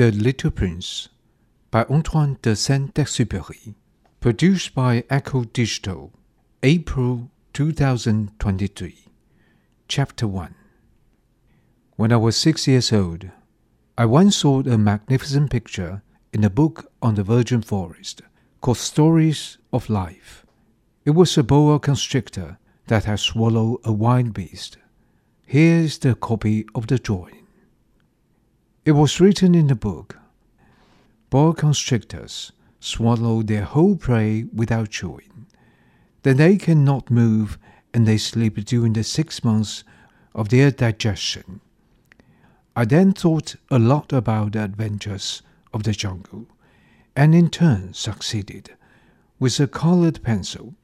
The Little Prince by Antoine de Saint-Exupéry, produced by Echo Digital, April 2023. Chapter 1 When I was six years old, I once saw a magnificent picture in a book on the virgin forest called Stories of Life. It was a boa constrictor that had swallowed a wild beast. Here is the copy of the drawing. It was written in the book Boa constrictors swallow their whole prey without chewing. Then they cannot move and they sleep during the six months of their digestion. I then thought a lot about the adventures of the jungle, and in turn succeeded, with a colored pencil,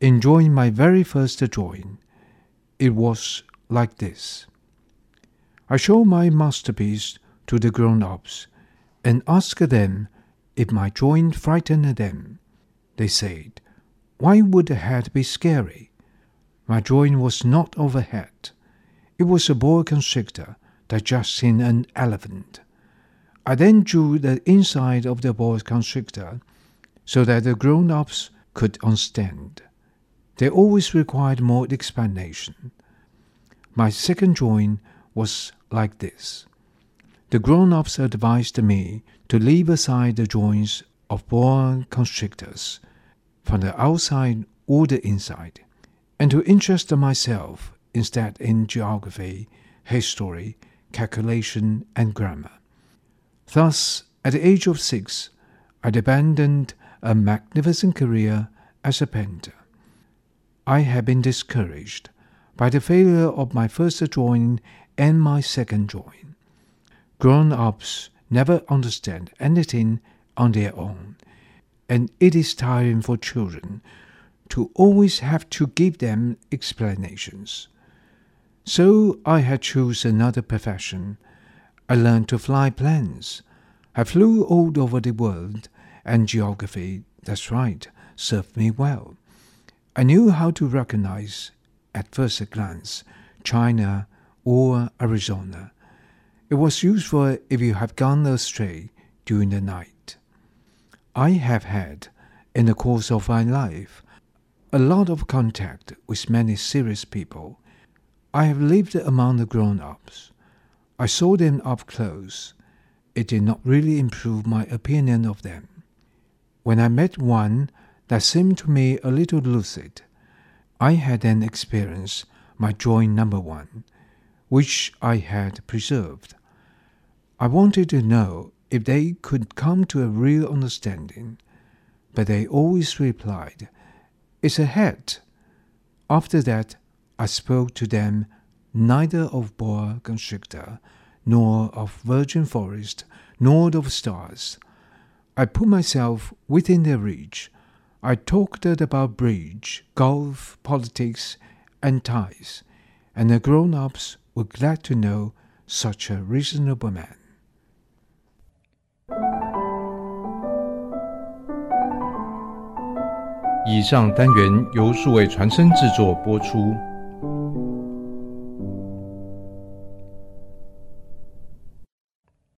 in drawing my very first drawing. It was like this. I show my masterpiece to the grown ups and ask them if my drawing frightened them. They said, Why would a head be scary? My drawing was not of a head. It was a boa constrictor digesting an elephant. I then drew the inside of the boa constrictor so that the grown ups could understand. They always required more explanation. My second drawing was like this. The grown ups advised me to leave aside the drawings of boa constrictors from the outside or the inside, and to interest myself instead in geography, history, calculation, and grammar. Thus, at the age of six, I abandoned a magnificent career as a painter. I had been discouraged by the failure of my first drawing and my second drawing. Grown ups never understand anything on their own, and it is tiring for children to always have to give them explanations. So I had chosen another profession. I learned to fly planes. I flew all over the world, and geography, that's right, served me well. I knew how to recognize, at first glance, China or Arizona. It was useful if you have gone astray during the night. I have had, in the course of my life, a lot of contact with many serious people I have lived among the grown ups. I saw them up close. It did not really improve my opinion of them. When I met one that seemed to me a little lucid, I had then experienced my drawing number one, which I had preserved. I wanted to know if they could come to a real understanding, but they always replied, It's a head. After that, I spoke to them neither of boa constrictor, nor of virgin forest, nor of stars. I put myself within their reach. I talked about bridge, golf, politics, and ties, and the grown ups were glad to know such a reasonable man. 以上单元由数位传声制作播出。